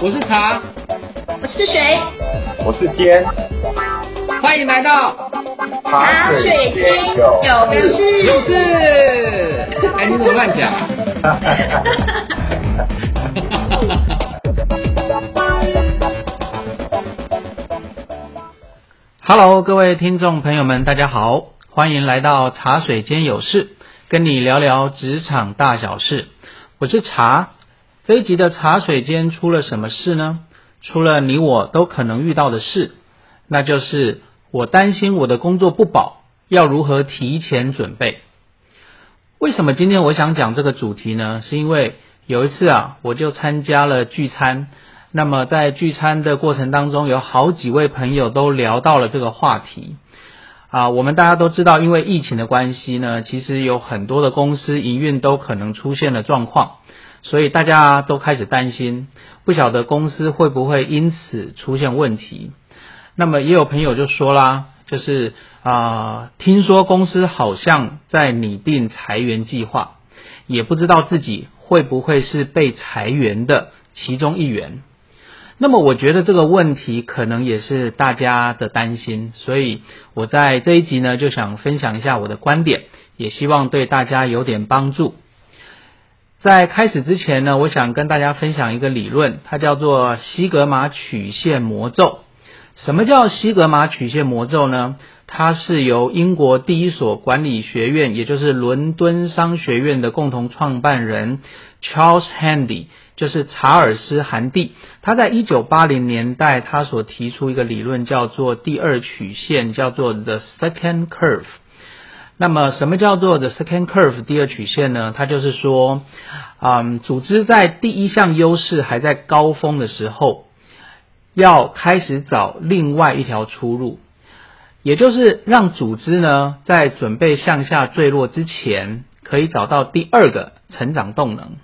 我是茶，我是水，我是尖，欢迎来到茶水间有事。有事。哎，你怎么乱讲？Hello，各位听众朋友们，大家好，欢迎来到茶水间有事，跟你聊聊职场大小事。我是茶，这一集的茶水间出了什么事呢？出了你我都可能遇到的事，那就是我担心我的工作不保，要如何提前准备？为什么今天我想讲这个主题呢？是因为有一次啊，我就参加了聚餐。那么在聚餐的过程当中，有好几位朋友都聊到了这个话题啊。我们大家都知道，因为疫情的关系呢，其实有很多的公司营运都可能出现了状况，所以大家都开始担心，不晓得公司会不会因此出现问题。那么也有朋友就说啦，就是啊，听说公司好像在拟定裁员计划，也不知道自己会不会是被裁员的其中一员。那么我觉得这个问题可能也是大家的担心，所以我在这一集呢就想分享一下我的观点，也希望对大家有点帮助。在开始之前呢，我想跟大家分享一个理论，它叫做西格玛曲线魔咒。什么叫西格玛曲线魔咒呢？它是由英国第一所管理学院，也就是伦敦商学院的共同创办人 Charles Handy。就是查尔斯·韩蒂，他在一九八零年代，他所提出一个理论叫做第二曲线，叫做 the second curve。那么，什么叫做 the second curve 第二曲线呢？它就是说，嗯，组织在第一项优势还在高峰的时候，要开始找另外一条出路，也就是让组织呢，在准备向下坠落之前，可以找到第二个成长动能。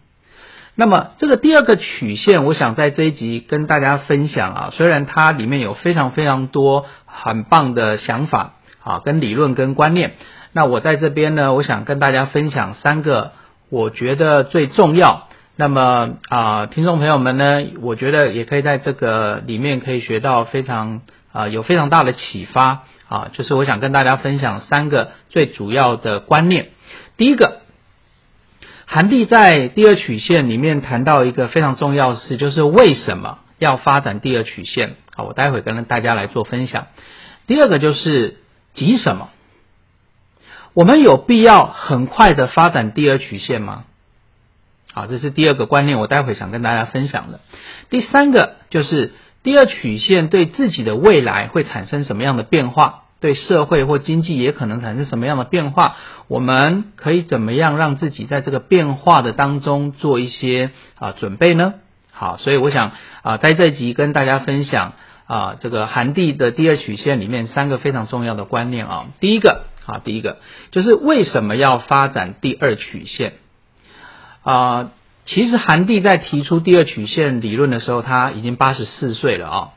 那么这个第二个曲线，我想在这一集跟大家分享啊，虽然它里面有非常非常多很棒的想法啊，跟理论跟观念，那我在这边呢，我想跟大家分享三个我觉得最重要。那么啊，听众朋友们呢，我觉得也可以在这个里面可以学到非常啊有非常大的启发啊，就是我想跟大家分享三个最主要的观念。第一个。韩蒂在第二曲线里面谈到一个非常重要的事，就是为什么要发展第二曲线？好，我待会跟大家来做分享。第二个就是急什么？我们有必要很快的发展第二曲线吗？好，这是第二个观念，我待会想跟大家分享的。第三个就是第二曲线对自己的未来会产生什么样的变化？对社会或经济也可能产生什么样的变化？我们可以怎么样让自己在这个变化的当中做一些啊准备呢？好，所以我想啊在这集跟大家分享啊这个韩地的第二曲线里面三个非常重要的观念啊。第一个啊，第一个就是为什么要发展第二曲线啊？其实韩地在提出第二曲线理论的时候，他已经八十四岁了啊。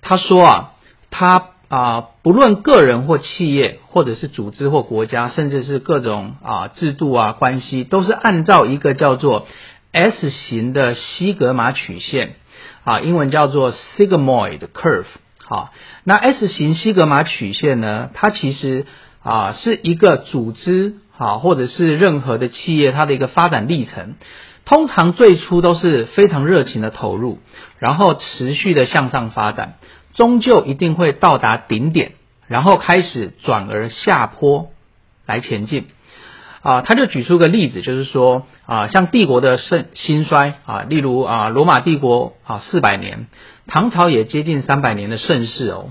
他说啊，他。啊，不论个人或企业，或者是组织或国家，甚至是各种啊制度啊关系，都是按照一个叫做 S 型的西格玛曲线啊，英文叫做 sigmoid curve。好，那 S 型西格玛曲线呢，它其实啊是一个组织啊或者是任何的企业它的一个发展历程，通常最初都是非常热情的投入，然后持续的向上发展。终究一定会到达顶点，然后开始转而下坡来前进。啊，他就举出个例子，就是说啊，像帝国的盛兴衰啊，例如啊，罗马帝国啊四百年，唐朝也接近三百年的盛世哦。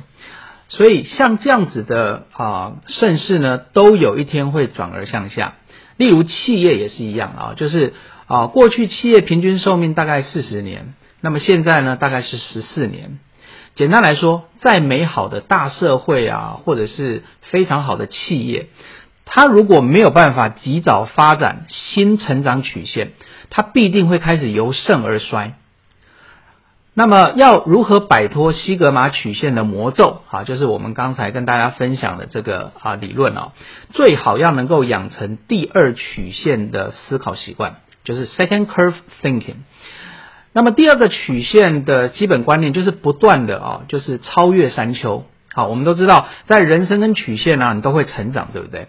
所以像这样子的啊盛世呢，都有一天会转而向下。例如企业也是一样啊，就是啊，过去企业平均寿命大概四十年，那么现在呢，大概是十四年。简单来说，再美好的大社会啊，或者是非常好的企业，它如果没有办法及早发展新成长曲线，它必定会开始由盛而衰。那么，要如何摆脱西格玛曲线的魔咒啊？就是我们刚才跟大家分享的这个啊理论啊，最好要能够养成第二曲线的思考习惯，就是 second curve thinking。那么第二个曲线的基本观念就是不断的啊，就是超越山丘。好，我们都知道，在人生跟曲线呢，你都会成长，对不对？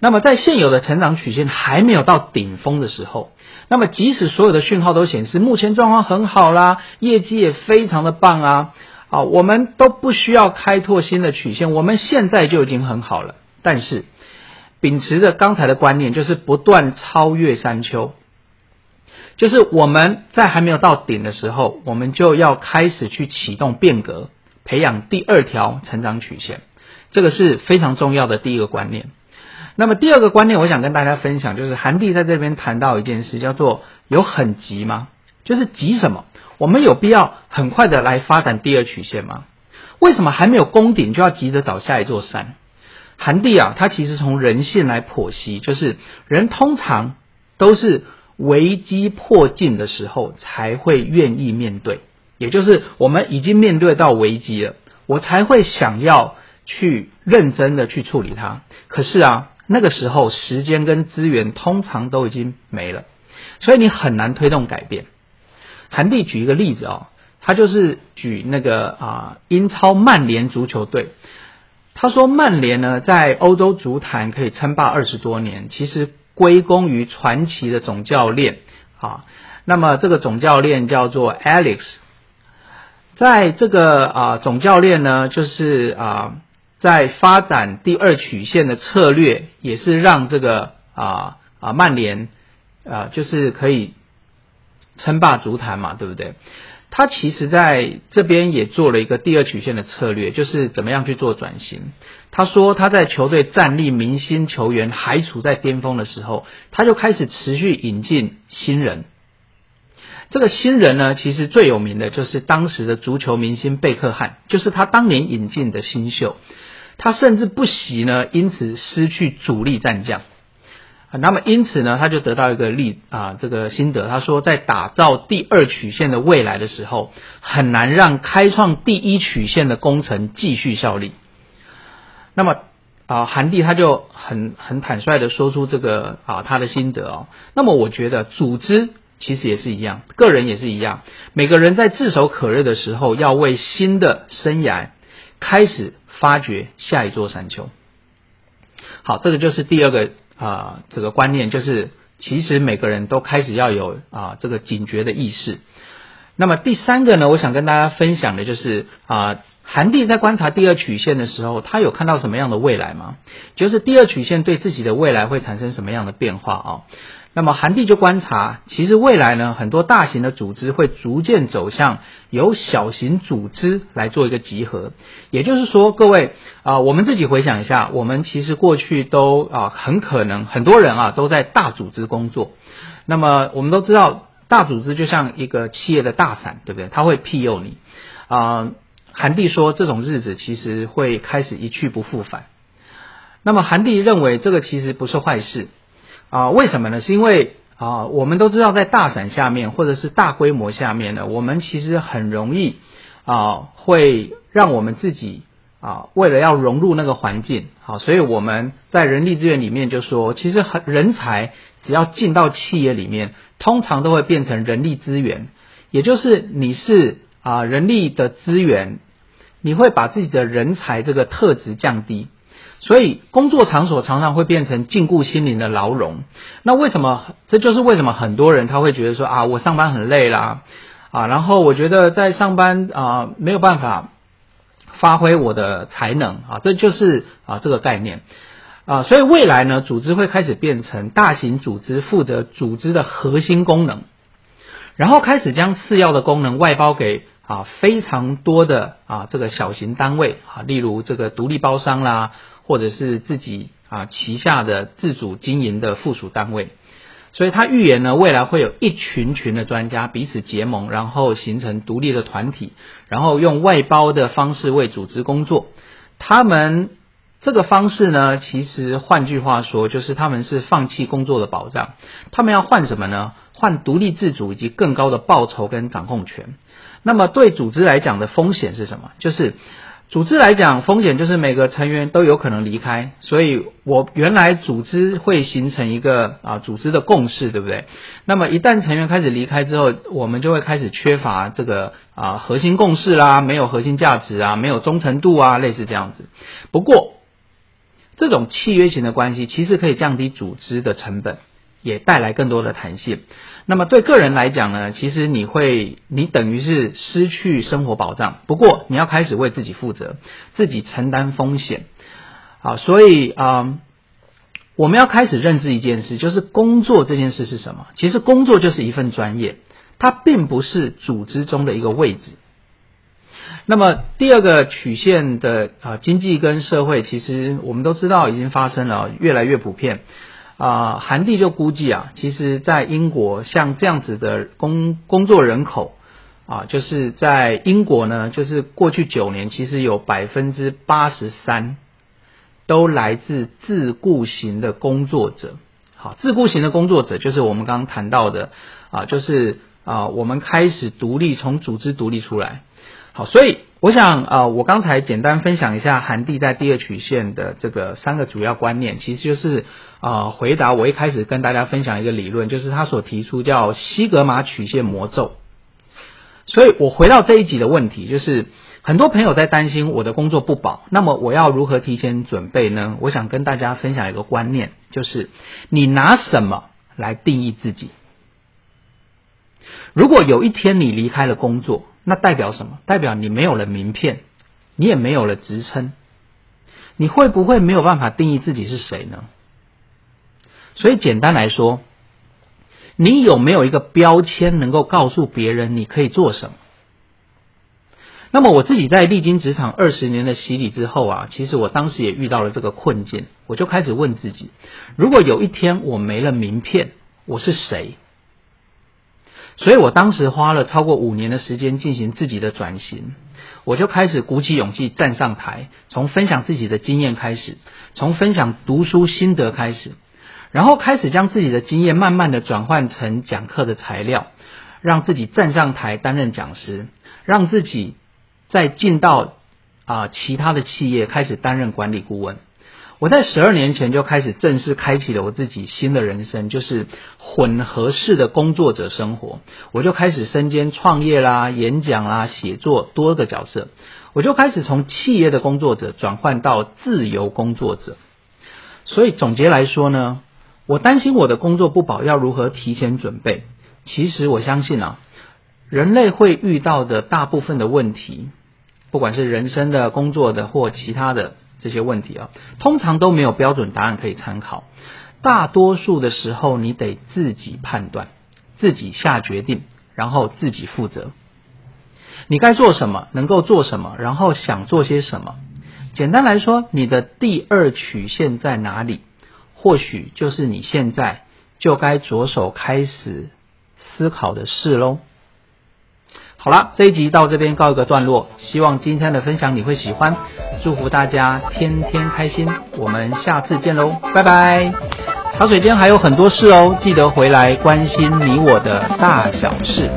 那么在现有的成长曲线还没有到顶峰的时候，那么即使所有的讯号都显示目前状况很好啦，业绩也非常的棒啊，啊，我们都不需要开拓新的曲线，我们现在就已经很好了。但是，秉持着刚才的观念，就是不断超越山丘，就是我们在还没有到顶的时候，我们就要开始去启动变革，培养第二条成长曲线，这个是非常重要的第一个观念。那么第二个观念，我想跟大家分享，就是韩帝在这边谈到一件事，叫做有很急吗？就是急什么？我们有必要很快的来发展第二曲线吗？为什么还没有攻顶就要急着找下一座山？韩帝啊，他其实从人性来剖析，就是人通常都是危机迫近的时候才会愿意面对，也就是我们已经面对到危机了，我才会想要去认真的去处理它。可是啊。那个时候，时间跟资源通常都已经没了，所以你很难推动改变。韩帝举一个例子哦，他就是举那个啊英超曼联足球队。他说曼联呢在欧洲足坛可以称霸二十多年，其实归功于传奇的总教练啊。那么这个总教练叫做 Alex，在这个啊总教练呢就是啊。在发展第二曲线的策略，也是让这个啊啊曼联啊就是可以称霸足坛嘛，对不对？他其实在这边也做了一个第二曲线的策略，就是怎么样去做转型。他说他在球队战力明星球员还处在巅峰的时候，他就开始持续引进新人。这个新人呢，其实最有名的就是当时的足球明星贝克汉，就是他当年引进的新秀。他甚至不惜呢，因此失去主力战将。那么因此呢，他就得到一个例啊，这个心得。他说，在打造第二曲线的未来的时候，很难让开创第一曲线的工程继续效力。那么啊，韩帝他就很很坦率的说出这个啊他的心得哦。那么我觉得组织其实也是一样，个人也是一样，每个人在炙手可热的时候，要为新的生涯开始。发掘下一座山丘。好，这个就是第二个啊，这个观念就是，其实每个人都开始要有啊这个警觉的意识。那么第三个呢，我想跟大家分享的就是啊，韩帝在观察第二曲线的时候，他有看到什么样的未来吗？就是第二曲线对自己的未来会产生什么样的变化啊？那么韩帝就观察，其实未来呢，很多大型的组织会逐渐走向由小型组织来做一个集合。也就是说，各位啊，我们自己回想一下，我们其实过去都啊，很可能很多人啊都在大组织工作。那么我们都知道，大组织就像一个企业的大伞，对不对？它会庇佑你啊。韩帝说，这种日子其实会开始一去不复返。那么韩帝认为，这个其实不是坏事。啊，为什么呢？是因为啊，我们都知道，在大伞下面或者是大规模下面呢，我们其实很容易啊，会让我们自己啊，为了要融入那个环境，好，所以我们在人力资源里面就说，其实很人才只要进到企业里面，通常都会变成人力资源，也就是你是啊人力的资源，你会把自己的人才这个特质降低。所以工作场所常常会变成禁锢心灵的牢笼。那为什么？这就是为什么很多人他会觉得说啊，我上班很累啦，啊，然后我觉得在上班啊没有办法发挥我的才能啊，这就是啊这个概念啊。所以未来呢，组织会开始变成大型组织负责组织的核心功能，然后开始将次要的功能外包给。啊，非常多的啊，这个小型单位啊，例如这个独立包商啦，或者是自己啊旗下的自主经营的附属单位，所以他预言呢，未来会有一群群的专家彼此结盟，然后形成独立的团体，然后用外包的方式为组织工作。他们这个方式呢，其实换句话说，就是他们是放弃工作的保障，他们要换什么呢？换独立自主以及更高的报酬跟掌控权。那么对组织来讲的风险是什么？就是组织来讲，风险就是每个成员都有可能离开，所以我原来组织会形成一个啊组织的共识，对不对？那么一旦成员开始离开之后，我们就会开始缺乏这个啊核心共识啦，没有核心价值啊，没有忠诚度啊，类似这样子。不过，这种契约型的关系其实可以降低组织的成本。也带来更多的弹性。那么对个人来讲呢，其实你会，你等于是失去生活保障。不过你要开始为自己负责，自己承担风险。好，所以啊，我们要开始认知一件事，就是工作这件事是什么？其实工作就是一份专业，它并不是组织中的一个位置。那么第二个曲线的啊，经济跟社会，其实我们都知道已经发生了，越来越普遍。啊，韩帝就估计啊，其实，在英国像这样子的工工作人口啊，就是在英国呢，就是过去九年，其实有百分之八十三都来自自雇型的工作者。好，自雇型的工作者就是我们刚刚谈到的啊，就是啊，我们开始独立，从组织独立出来。好，所以我想啊，我刚才简单分享一下韩帝在第二曲线的这个三个主要观念，其实就是啊，回答我一开始跟大家分享一个理论，就是他所提出叫西格玛曲线魔咒。所以我回到这一集的问题，就是很多朋友在担心我的工作不保，那么我要如何提前准备呢？我想跟大家分享一个观念，就是你拿什么来定义自己？如果有一天你离开了工作，那代表什么？代表你没有了名片，你也没有了职称，你会不会没有办法定义自己是谁呢？所以简单来说，你有没有一个标签能够告诉别人你可以做什么？那么我自己在历经职场二十年的洗礼之后啊，其实我当时也遇到了这个困境，我就开始问自己：如果有一天我没了名片，我是谁？所以我当时花了超过五年的时间进行自己的转型，我就开始鼓起勇气站上台，从分享自己的经验开始，从分享读书心得开始，然后开始将自己的经验慢慢的转换成讲课的材料，让自己站上台担任讲师，让自己再进到啊其他的企业开始担任管理顾问。我在十二年前就开始正式开启了我自己新的人生，就是混合式的工作者生活。我就开始身兼创业啦、演讲啦、写作多个角色。我就开始从企业的工作者转换到自由工作者。所以总结来说呢，我担心我的工作不保，要如何提前准备？其实我相信啊，人类会遇到的大部分的问题，不管是人生的、工作的或其他的。这些问题啊，通常都没有标准答案可以参考。大多数的时候，你得自己判断，自己下决定，然后自己负责。你该做什么，能够做什么，然后想做些什么。简单来说，你的第二曲线在哪里？或许就是你现在就该着手开始思考的事喽。好了，这一集到这边告一个段落，希望今天的分享你会喜欢，祝福大家天天开心，我们下次见喽，拜拜。茶水间还有很多事哦，记得回来关心你我的大小事。